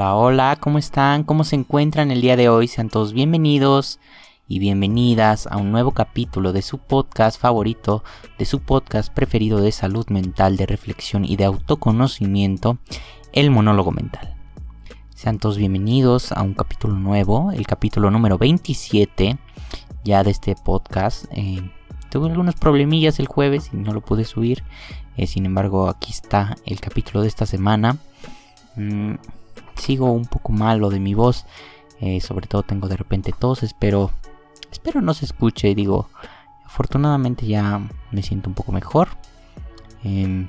Hola, hola, ¿cómo están? ¿Cómo se encuentran el día de hoy? Sean todos bienvenidos y bienvenidas a un nuevo capítulo de su podcast favorito, de su podcast preferido de salud mental, de reflexión y de autoconocimiento, el monólogo mental. Sean todos bienvenidos a un capítulo nuevo, el capítulo número 27 ya de este podcast. Eh, tuve algunos problemillas el jueves y no lo pude subir. Eh, sin embargo, aquí está el capítulo de esta semana. Mm, sigo un poco malo de mi voz. Eh, sobre todo tengo de repente tos. Espero, espero no se escuche. Digo, afortunadamente ya me siento un poco mejor. Em,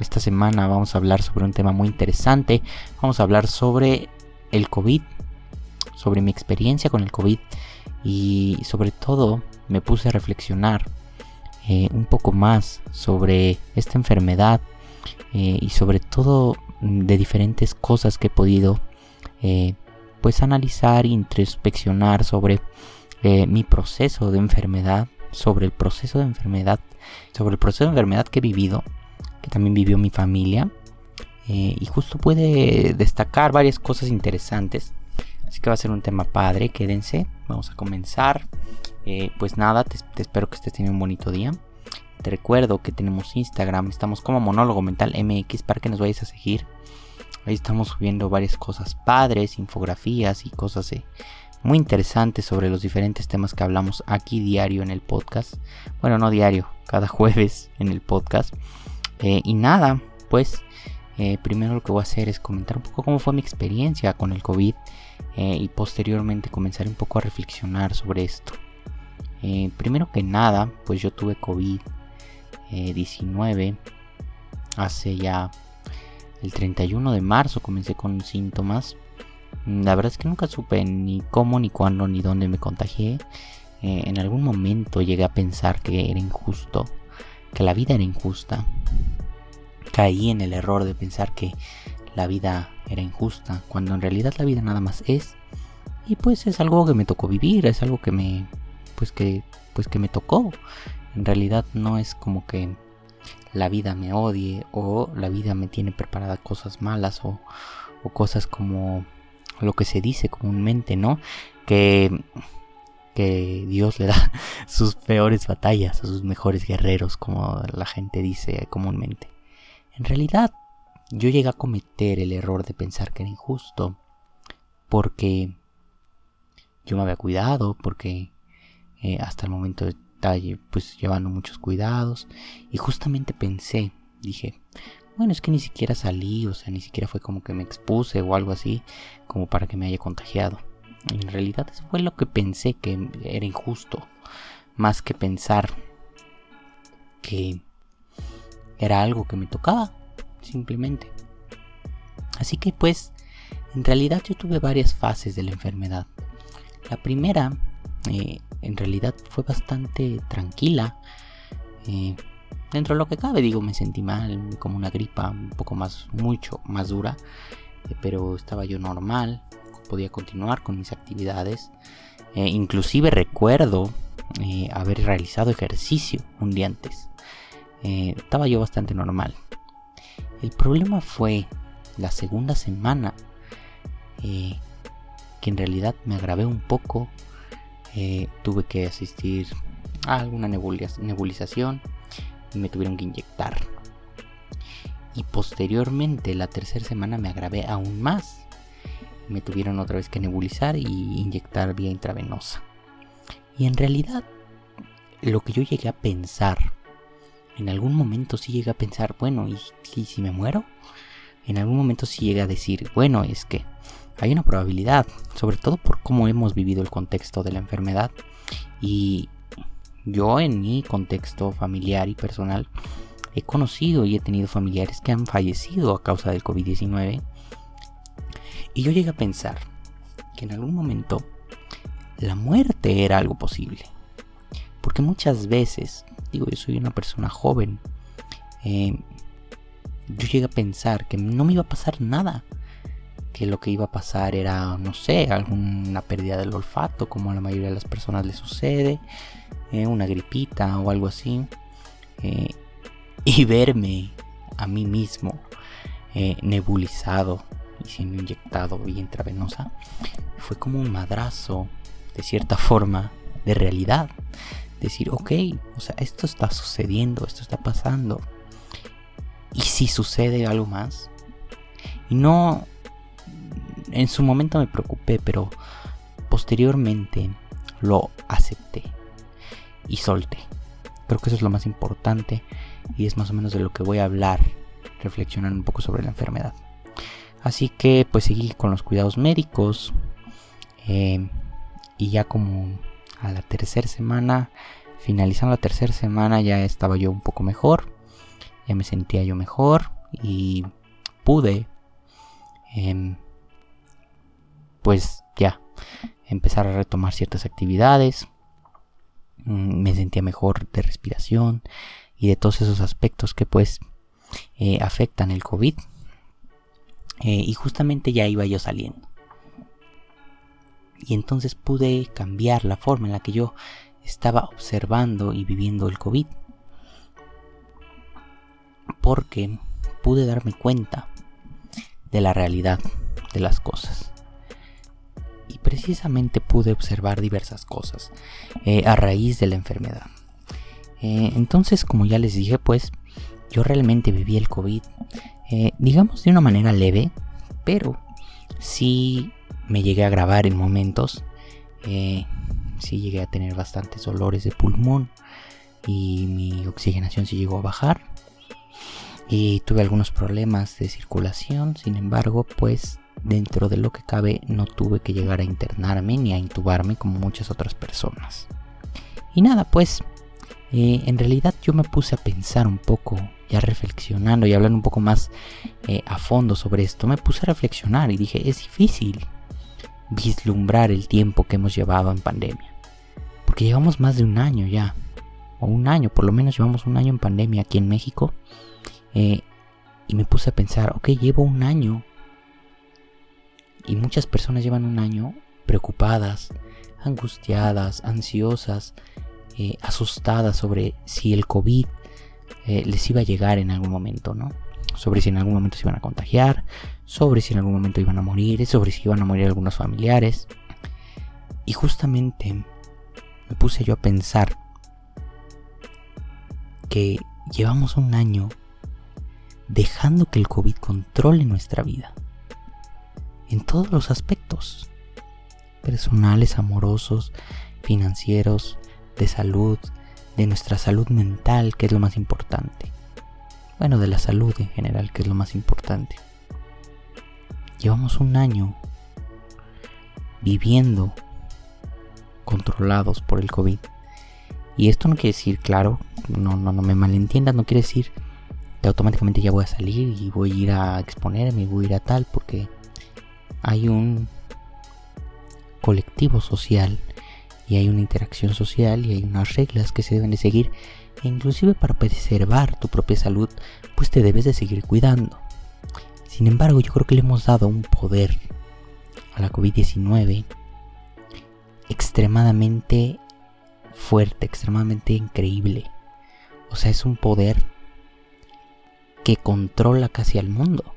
esta semana vamos a hablar sobre un tema muy interesante. Vamos a hablar sobre el COVID. Sobre mi experiencia con el COVID. Y sobre todo me puse a reflexionar eh, un poco más sobre esta enfermedad eh, y sobre todo de diferentes cosas que he podido eh, pues analizar, introspeccionar sobre eh, mi proceso de enfermedad, sobre el proceso de enfermedad, sobre el proceso de enfermedad que he vivido, que también vivió mi familia. Eh, y justo puede destacar varias cosas interesantes. Así que va a ser un tema padre, quédense. Vamos a comenzar. pues nada, te, te espero que estés teniendo un bonito día. Te recuerdo que tenemos Instagram, estamos como Monólogo Mental MX para que nos vayas a seguir. Ahí estamos subiendo varias cosas padres, infografías y cosas eh, muy interesantes sobre los diferentes temas que hablamos aquí diario en el podcast. Bueno, no diario, cada jueves en el podcast. Eh, y nada, pues eh, primero lo que voy a hacer es comentar un poco cómo fue mi experiencia con el COVID y posteriormente comenzar un poco a reflexionar sobre esto. primero que nada, pues yo tuve COVID 19 hace ya el 31 de marzo comencé con síntomas. La verdad es que nunca supe ni cómo, ni cuándo, ni dónde me contagié. Eh, en algún momento llegué a pensar que era injusto, que la vida era injusta. Caí en el error de pensar que la vida era injusta, cuando en realidad la vida nada más es. Y pues es algo que me tocó vivir, es algo que me pues que pues que me tocó. En realidad no es como que la vida me odie o la vida me tiene preparada cosas malas o, cosas como lo que se dice comúnmente, ¿no? Que, que Dios le da sus peores batallas a sus mejores guerreros, como la gente dice comúnmente. En realidad, yo llegué a cometer el error de pensar que era injusto porque yo me había cuidado, porque eh, hasta el momento pues llevando muchos cuidados. Y justamente pensé, dije, bueno, es que ni siquiera salí, o sea, ni siquiera fue como que me expuse o algo así, como para que me haya contagiado. en realidad eso fue lo que pensé que era injusto, más que pensar que era algo que me tocaba, simplemente. Así que pues, en realidad yo tuve varias fases de la enfermedad. La primera eh, en realidad fue bastante tranquila. Eh, dentro de lo que cabe, digo, me sentí mal, como una gripa un poco más, mucho más dura, eh, pero estaba yo normal, podía continuar con mis actividades. inclusive recuerdo haber realizado ejercicio un día antes. estaba yo bastante normal. El problema fue la segunda semana que en realidad me agravé un poco eh, tuve que asistir a alguna nebulización y me tuvieron que inyectar. Y posteriormente, la tercera semana, me agravé aún más. Me tuvieron otra vez que nebulizar y inyectar vía intravenosa. Y en realidad, lo que yo llegué a pensar, en algún momento sí llegué a pensar, bueno, ¿y, y si me muero? En algún momento sí llegué a decir, bueno, es que hay una probabilidad, sobre todo por cómo hemos vivido el contexto de la enfermedad. Y yo en mi contexto familiar y personal he conocido y he tenido familiares que han fallecido a causa del COVID-19. Y yo llegué a pensar que en algún momento la muerte era algo posible. Porque muchas veces, digo, yo soy una persona joven, eh, yo llegué a pensar que no me iba a pasar nada que lo que iba a pasar era, no sé, alguna pérdida del olfato, como a la mayoría de las personas le sucede, eh, una gripita o algo así, eh, y verme a mí mismo eh, nebulizado y siendo inyectado vía intravenosa, fue como un madrazo, de cierta forma, de realidad. Decir, ok, o sea, esto está sucediendo, esto está pasando. ¿Y si sucede algo más? Y no, en su momento me preocupé, pero posteriormente lo acepté y solté. Creo que eso es lo más importante y es más o menos de lo que voy a hablar, reflexionando un poco sobre la enfermedad. Así que pues seguí con los cuidados médicos eh, y ya como a la tercera semana, finalizando la tercera semana ya estaba yo un poco mejor, ya me sentía yo mejor y pude em, pues ya empezar a retomar ciertas actividades, mm, me sentía mejor de respiración y de todos esos aspectos que pues eh, afectan el COVID. Eh, y justamente ya iba yo saliendo. Y entonces pude cambiar la forma en la que yo estaba observando y viviendo el COVID. Porque pude darme cuenta de la realidad de las cosas. Precisamente pude observar diversas cosas eh, a raíz de la enfermedad. Eh, entonces, como ya les dije, pues yo realmente viví el COVID, eh, digamos de una manera leve, pero sí me llegué a grabar en momentos, sí llegué a tener bastantes dolores de pulmón y mi oxigenación sí llegó a bajar. Y tuve algunos problemas de circulación, sin embargo, pues dentro de lo que cabe no tuve que llegar a internarme ni a intubarme como muchas otras personas. Y nada, pues eh, en realidad yo me puse a pensar un poco, ya reflexionando y hablando un poco más eh, a fondo sobre esto, me puse a reflexionar y dije, es difícil vislumbrar el tiempo que hemos llevado en pandemia. Porque llevamos más de un año ya, o un año, por lo menos llevamos un año en pandemia aquí en México. Eh, y me puse a pensar, ok, llevo un año. Y muchas personas llevan un año preocupadas, angustiadas, ansiosas, eh, asustadas sobre si el COVID eh, les iba a llegar en algún momento, ¿no? Sobre si en algún momento se iban a contagiar, sobre si en algún momento iban a morir, sobre si iban a morir algunos familiares. Y justamente me puse yo a pensar que llevamos un año dejando que el COVID controle nuestra vida. En todos los aspectos. Personales, amorosos, financieros, de salud, de nuestra salud mental, que es lo más importante. Bueno, de la salud en general, que es lo más importante. Llevamos un año viviendo controlados por el COVID. Y esto no quiere decir, claro, no, no, no me malentiendas, no quiere decir que automáticamente ya voy a salir y voy a ir a exponerme y voy a ir a tal, porque hay un colectivo social y hay una interacción social y hay unas reglas que se deben de seguir e inclusive para preservar tu propia salud pues te debes de seguir cuidando. Sin embargo yo creo que le hemos dado un poder a la COVID-19 extremadamente fuerte, extremadamente increíble. O sea, es un poder que controla casi al mundo.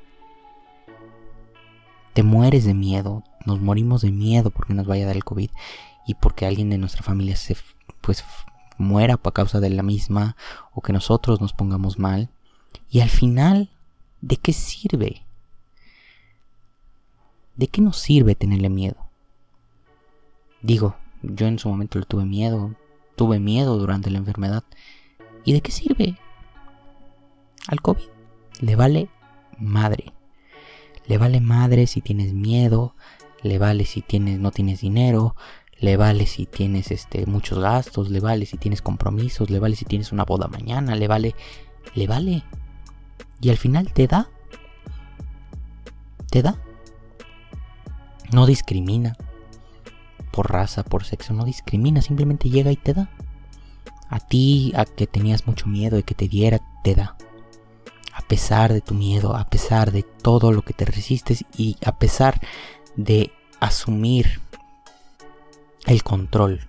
Te mueres de miedo, nos morimos de miedo porque nos vaya a dar el COVID y porque alguien de nuestra familia se pues muera por causa de la misma o que nosotros nos pongamos mal. Y al final, ¿de qué sirve? ¿De qué nos sirve tenerle miedo? Digo, yo en su momento le tuve miedo, tuve miedo durante la enfermedad. ¿Y de qué sirve? Al COVID le vale madre. Le vale madre si tienes miedo, le vale si tienes no tienes dinero, le vale si tienes este, muchos gastos, le vale si tienes compromisos, le vale si tienes una boda mañana, le vale, le vale. Y al final te da. Te da. No discrimina. Por raza, por sexo, no discrimina, simplemente llega y te da. A ti, a que tenías mucho miedo de que te diera, te da. Pesar de tu miedo, a pesar de todo lo que te resistes y a pesar de asumir el control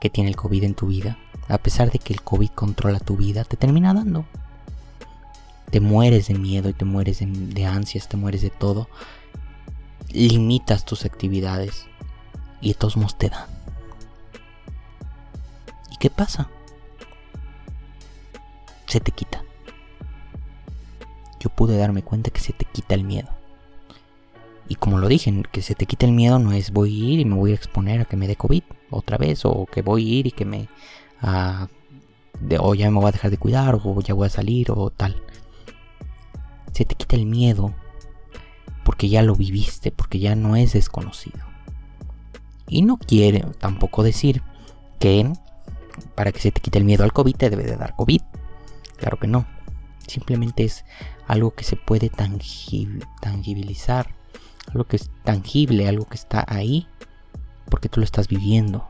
que tiene el COVID en tu vida, a pesar de que el COVID controla tu vida, te termina dando. Te mueres de miedo y te mueres de, ansias, te mueres de todo. limitas tus actividades y de todos modos te dan. ¿Y qué pasa? Se te quita. Yo pude darme cuenta que se te quita el miedo. Y como lo dije, que se te quita el miedo no es voy a ir y me voy a exponer a que me dé COVID otra vez, o que voy a ir y que me... Uh, o ya me voy a dejar de cuidar, o ya voy a salir, o tal. Se te quita el miedo porque ya lo viviste, porque ya no es desconocido. Y no quiere tampoco decir que para que se te quite el miedo al COVID te debe de dar COVID. Claro que no. Simplemente es algo que se puede tangibilizar, algo que es tangible, algo que está ahí, porque tú lo estás viviendo.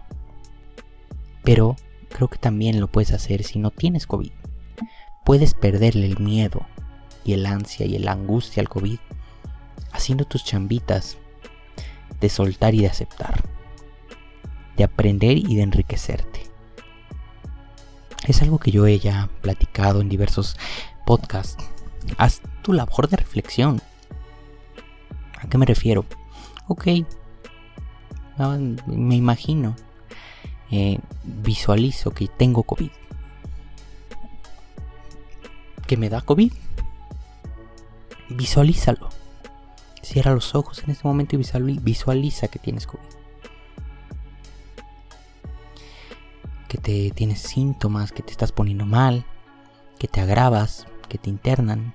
Pero creo que también lo puedes hacer si no tienes COVID. Puedes perderle el miedo y el ansia y la angustia al COVID haciendo tus chambitas de soltar y de aceptar, de aprender y de enriquecerte. Es algo que yo he ya platicado en diversos podcasts. Haz tu labor de reflexión. ¿A qué me refiero? Ok, ah, me imagino, eh, visualizo que tengo COVID. ¿Que me da COVID? Visualízalo. Cierra los ojos en este momento y visualiza que tienes COVID. Que te tienes síntomas, que te estás poniendo mal, que te agravas, que te internan,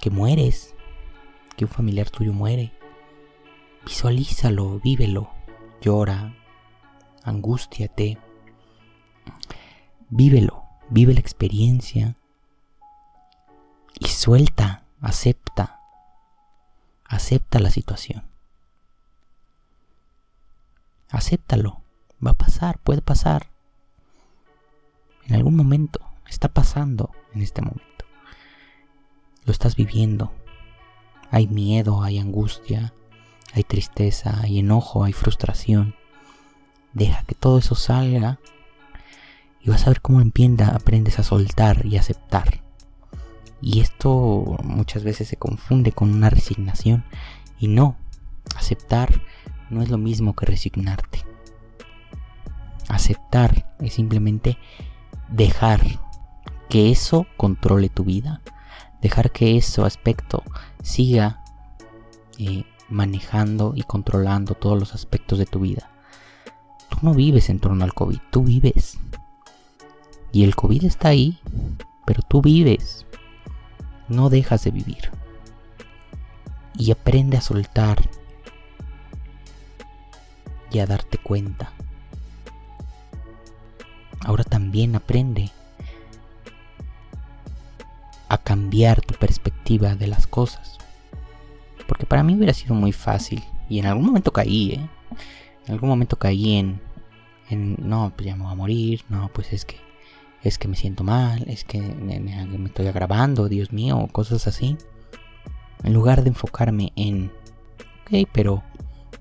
que mueres, que un familiar tuyo muere. Visualízalo, vívelo, llora, angústiate. Vívelo, vive la experiencia y suelta, acepta Acepta la situación. Acéptalo. Va a pasar, puede pasar. En algún momento. Está pasando en este momento. Lo estás viviendo. Hay miedo, hay angustia, hay tristeza, hay enojo, hay frustración. Deja que todo eso salga y vas a ver cómo empieza, aprendes a soltar y aceptar. Y esto muchas veces se confunde con una resignación. Y no, aceptar no es lo mismo que resignarte. Aceptar es simplemente dejar que eso controle tu vida. Dejar que ese aspecto siga eh, manejando y controlando todos los aspectos de tu vida. Tú no vives en torno al COVID, tú vives. Y el COVID está ahí, pero tú vives no dejas de vivir. Y aprende a soltar y a darte cuenta. Ahora también aprende a cambiar tu perspectiva de las cosas. Porque para mí hubiera sido muy fácil. Y en algún momento caí, ¿eh? En algún momento caí en, en no, pues ya me voy a morir, no, pues es que es que me siento mal, es que me, estoy agravando, Dios mío, cosas así. En lugar de enfocarme en, ok, pero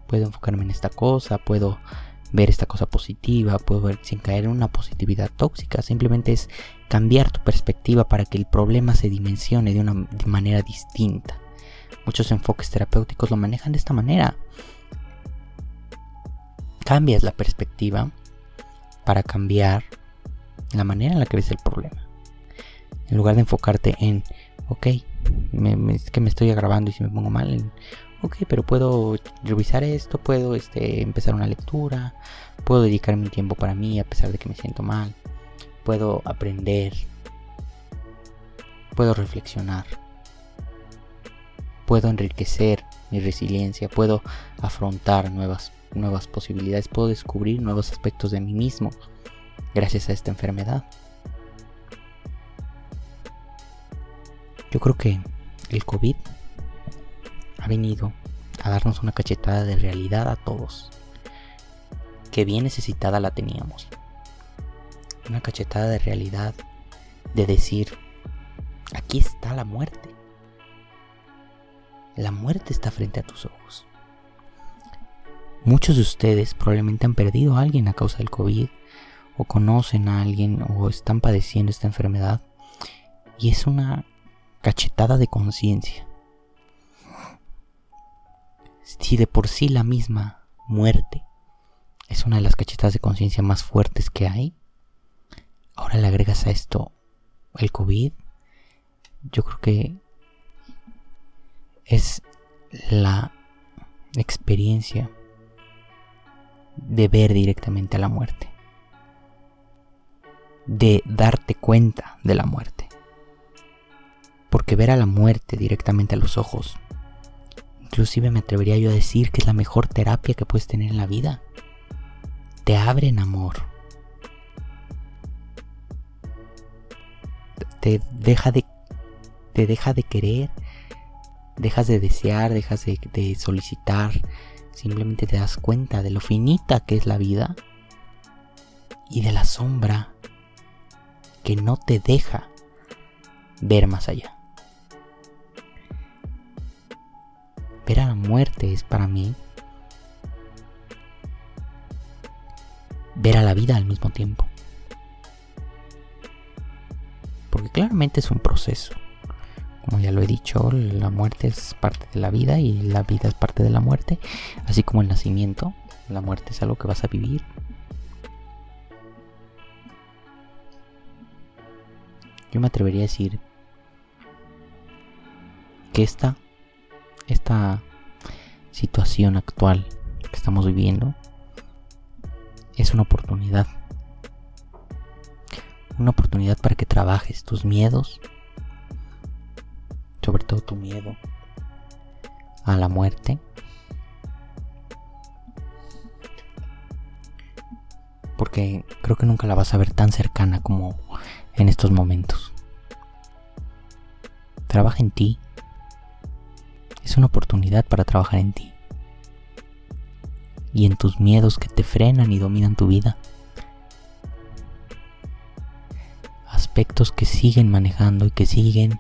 puedo enfocarme en esta cosa, puedo ver esta cosa positiva, puedo ver sin caer en una positividad tóxica, simplemente es cambiar tu perspectiva para que el problema se dimensione de una manera distinta. Muchos enfoques terapéuticos lo manejan de esta manera. Cambias la perspectiva para cambiar la manera en la que ves el problema. En lugar de enfocarte en, ok, es que me estoy agravando y si me pongo mal, ok, pero puedo revisar esto, puedo este, empezar una lectura, puedo dedicar mi tiempo para mí a pesar de que me siento mal, puedo aprender, puedo reflexionar, puedo enriquecer mi resiliencia, puedo afrontar nuevas, nuevas posibilidades, puedo descubrir nuevos aspectos de mí mismo gracias a esta enfermedad. Yo creo que el COVID venido a darnos una cachetada de realidad a todos. Que bien necesitada la teníamos. Una cachetada de realidad de decir, aquí está la muerte. La muerte está frente a tus ojos. Muchos de ustedes probablemente han perdido a alguien a causa del COVID o conocen a alguien o están padeciendo esta enfermedad y es una cachetada de conciencia. Si de por sí la misma muerte es una de las cachetadas de conciencia más fuertes que hay, ahora le agregas a esto el COVID, yo creo que es la experiencia de ver directamente a la muerte, de darte cuenta de la muerte. Porque ver a la muerte directamente a los ojos, inclusive me atrevería yo a decir que es la mejor terapia que puedes tener en la vida. Te abre en amor. Te deja de, te deja de querer, dejas de desear, dejas de, de solicitar, Simplemente te das cuenta de lo finita que es la vida y de la sombra que no te deja ver más allá. Ver a la muerte es para mí ver a la vida al mismo tiempo. Porque claramente es un proceso. Como ya lo he dicho, la muerte es parte de la vida y la vida es parte de la muerte. Así como el nacimiento, la muerte es algo que vas a vivir. Yo me atrevería a decir que esta, esta situación actual que estamos viviendo es una oportunidad. Una oportunidad para que trabajes tus miedos, sobre todo tu miedo a la muerte. Porque creo que nunca la vas a ver tan cercana como en estos momentos. Trabaja en ti. Es una oportunidad para trabajar en ti. Y en tus miedos que te frenan y dominan tu vida. Aspectos que siguen manejando y que siguen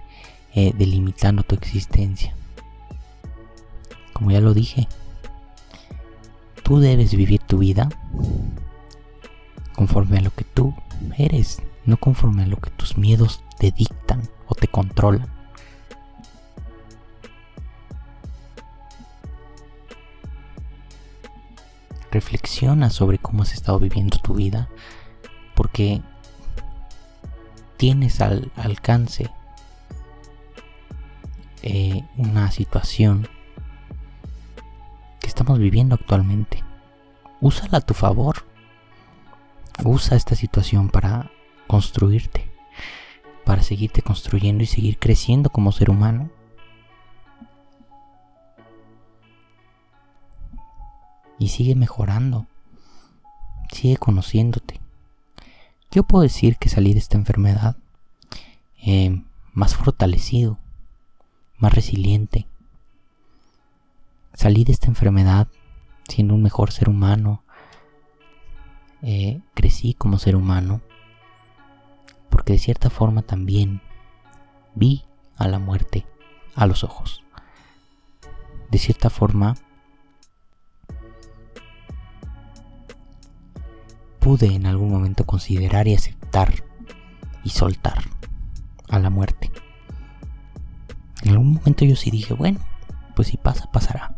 eh, delimitando tu existencia. Como ya lo dije, tú debes vivir tu vida conforme a lo que tú eres, no conforme a lo que tus miedos te dictan o te controlan. Reflexiona sobre cómo has estado viviendo tu vida, porque tienes al alcance eh, una situación que estamos viviendo actualmente. Úsala a tu favor. Usa esta situación para construirte, para seguirte construyendo y seguir creciendo como ser humano. Y sigue mejorando, sigue conociéndote. Yo puedo decir que salí de esta enfermedad eh, más fortalecido, más resiliente. Salí de esta enfermedad siendo un mejor ser humano. Eh, crecí como ser humano. Porque de cierta forma también vi a la muerte a los ojos. De cierta forma pude en algún momento considerar y aceptar y soltar a la muerte. En algún momento yo sí dije, bueno, pues si pasa, pasará.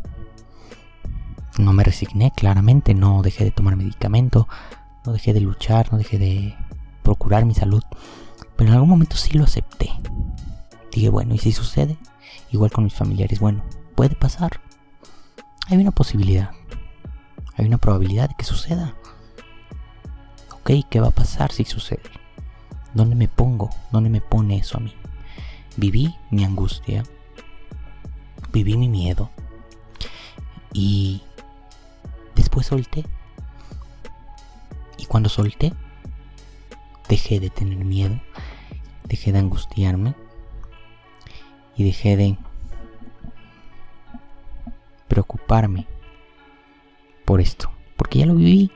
No me resigné, claramente, no dejé de tomar medicamento, no dejé de luchar, no dejé de procurar mi salud. Pero en algún momento sí lo acepté. Dije, bueno, ¿y si sucede? Igual con mis familiares, bueno, puede pasar. Hay una posibilidad. Hay una probabilidad de que suceda. ¿Qué va a pasar si sucede? ¿Dónde me pongo? ¿Dónde me pone eso a mí? viví mi angustia, viví mi miedo y después solté. Y cuando solté, dejé de tener miedo, dejé de angustiarme y dejé de preocuparme por esto, porque ya lo viví.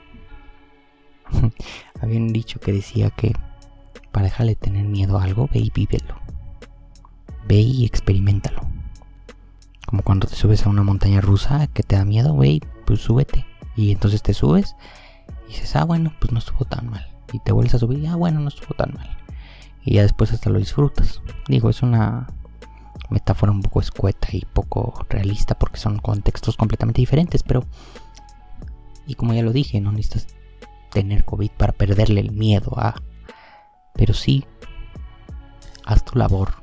Había un dicho que decía que para dejarle tener miedo a algo, ve y vívelo ve y experimentalo. Como cuando te subes a una montaña rusa que te da miedo, güey, pues súbete. Y entonces te subes y dices, ah, bueno, pues no estuvo tan mal. Y te vuelves a subir y, ah, bueno, no estuvo tan mal. Y ya después hasta lo disfrutas. Digo, es una metáfora un poco escueta y poco realista porque son contextos completamente diferentes, pero... Y como ya lo dije, no necesitas tener COVID para perderle el miedo a... Pero sí, haz tu labor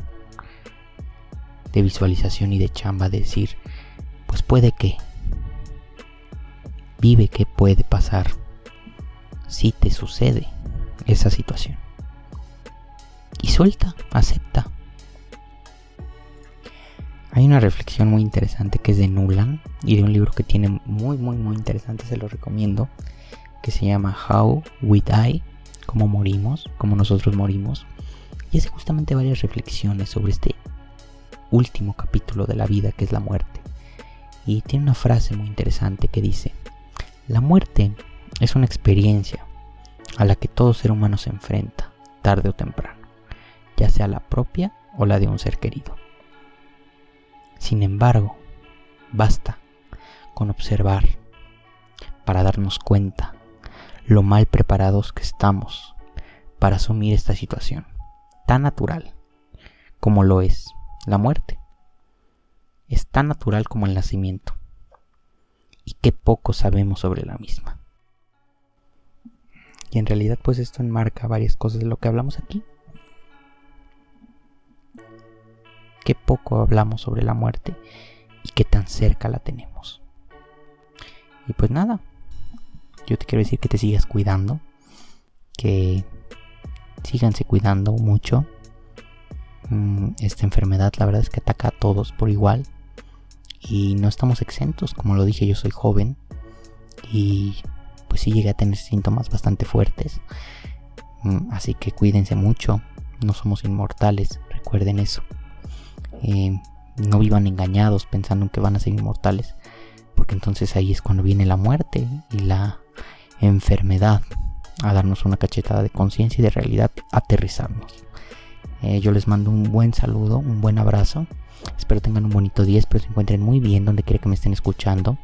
de visualización y de chamba, de decir, pues puede que, vive que puede pasar si te sucede esa situación. Y suelta, acepta. Hay una reflexión muy interesante que es de Nuland y de un libro que tiene muy, muy, muy interesante, se lo recomiendo, que se llama How We Die, cómo morimos, cómo nosotros morimos. Y hace justamente varias reflexiones sobre este último capítulo de la vida que es la muerte. Y tiene una frase muy interesante que dice, la muerte es una experiencia a la que todo ser humano se enfrenta, tarde o temprano, ya sea la propia o la de un ser querido. Sin embargo, basta con observar para darnos cuenta lo mal preparados que estamos para asumir esta situación tan natural como lo es la muerte. Es tan natural como el nacimiento. Y qué poco sabemos sobre la misma. Y en realidad pues esto enmarca varias cosas de lo que hablamos aquí. Qué poco hablamos sobre la muerte y qué tan cerca la tenemos. Y pues nada, yo te quiero decir que te sigas cuidando, que síganse cuidando mucho, Mm, esta enfermedad la verdad es que ataca a todos por igual. Y no estamos exentos, como lo dije yo soy joven y pues sí llegué a tener síntomas bastante fuertes, mm, así que cuídense mucho, no somos inmortales, recuerden eso, eh, no vivan engañados pensando en que van a ser inmortales, porque entonces ahí es cuando viene la muerte y la enfermedad a darnos una cachetada de conciencia y de realidad, aterrizarnos. Eh, yo les mando un buen saludo, un buen abrazo. Espero tengan un bonito día, espero se encuentren muy bien donde quiera que me estén escuchando.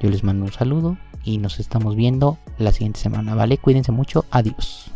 Yo les mando un saludo y nos estamos viendo la siguiente semana, ¿vale? Cuídense mucho, adiós.